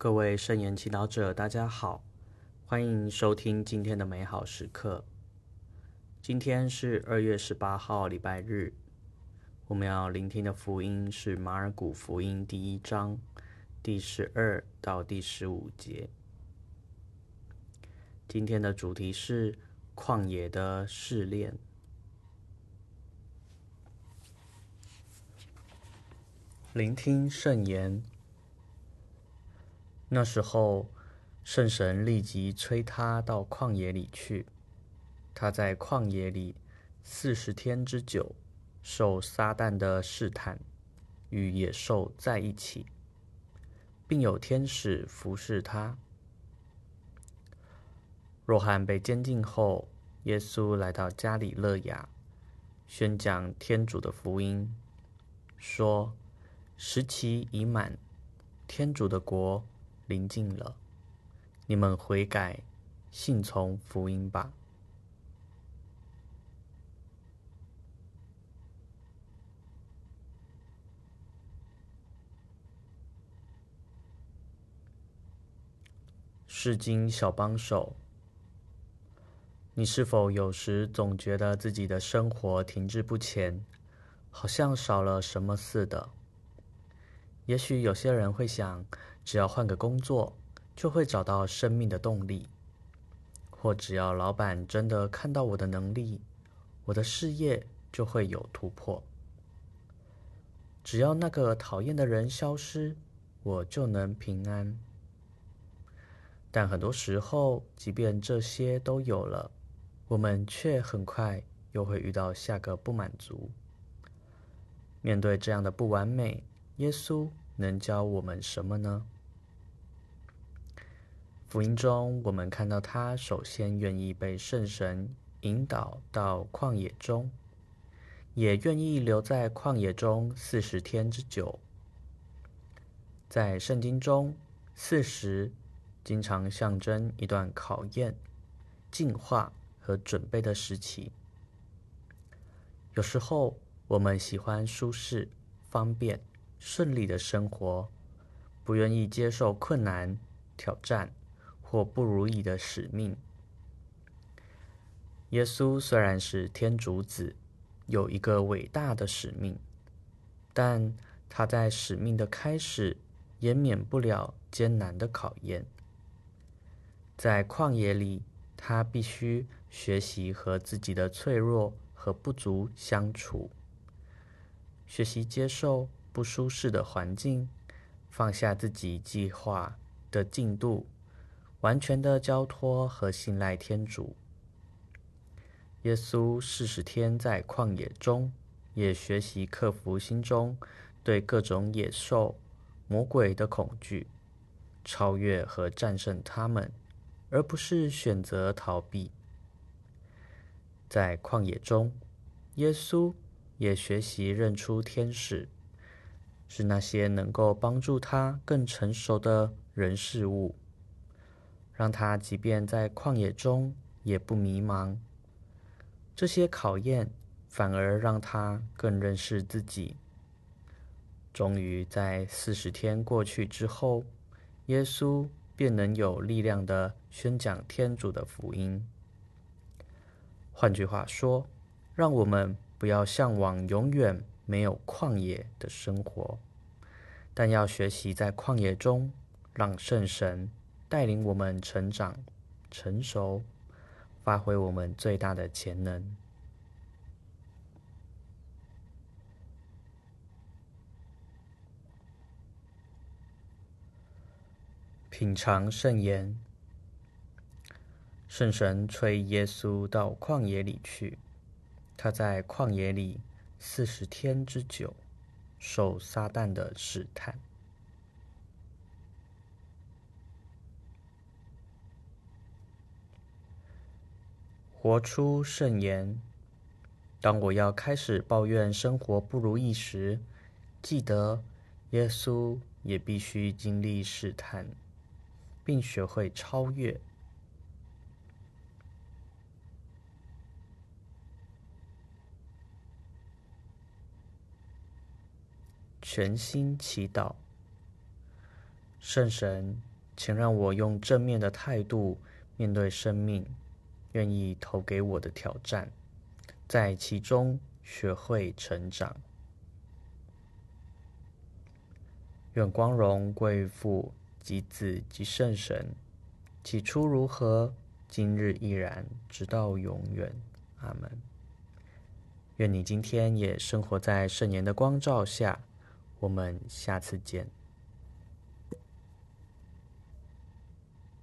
各位圣言祈祷者，大家好，欢迎收听今天的美好时刻。今天是二月十八号，礼拜日。我们要聆听的福音是马尔谷福音第一章第十二到第十五节。今天的主题是旷野的试炼。聆听圣言。那时候，圣神立即催他到旷野里去。他在旷野里四十天之久，受撒旦的试探，与野兽在一起，并有天使服侍他。若翰被监禁后，耶稣来到加里勒亚，宣讲天主的福音，说：“时期已满，天主的国。”临近了，你们悔改，信从福音吧。释经小帮手，你是否有时总觉得自己的生活停滞不前，好像少了什么似的？也许有些人会想，只要换个工作，就会找到生命的动力；或只要老板真的看到我的能力，我的事业就会有突破；只要那个讨厌的人消失，我就能平安。但很多时候，即便这些都有了，我们却很快又会遇到下个不满足。面对这样的不完美，耶稣能教我们什么呢？福音中，我们看到他首先愿意被圣神引导到旷野中，也愿意留在旷野中四十天之久。在圣经中，四十经常象征一段考验、净化和准备的时期。有时候，我们喜欢舒适、方便。顺利的生活，不愿意接受困难、挑战或不如意的使命。耶稣虽然是天主子，有一个伟大的使命，但他在使命的开始也免不了艰难的考验。在旷野里，他必须学习和自己的脆弱和不足相处，学习接受。不舒适的环境，放下自己计划的进度，完全的交托和信赖天主。耶稣四十天在旷野中，也学习克服心中对各种野兽、魔鬼的恐惧，超越和战胜他们，而不是选择逃避。在旷野中，耶稣也学习认出天使。是那些能够帮助他更成熟的人事物，让他即便在旷野中也不迷茫。这些考验反而让他更认识自己。终于在四十天过去之后，耶稣便能有力量地宣讲天主的福音。换句话说，让我们不要向往永远。没有旷野的生活，但要学习在旷野中，让圣神带领我们成长、成熟，发挥我们最大的潜能。品尝圣言，圣神催耶稣到旷野里去，他在旷野里。四十天之久，受撒旦的试探。活出圣言。当我要开始抱怨生活不如意时，记得耶稣也必须经历试探，并学会超越。全心祈祷，圣神，请让我用正面的态度面对生命，愿意投给我的挑战，在其中学会成长。愿光荣归于父及子及圣神，起初如何，今日亦然，直到永远。阿门。愿你今天也生活在圣言的光照下。我们下次见。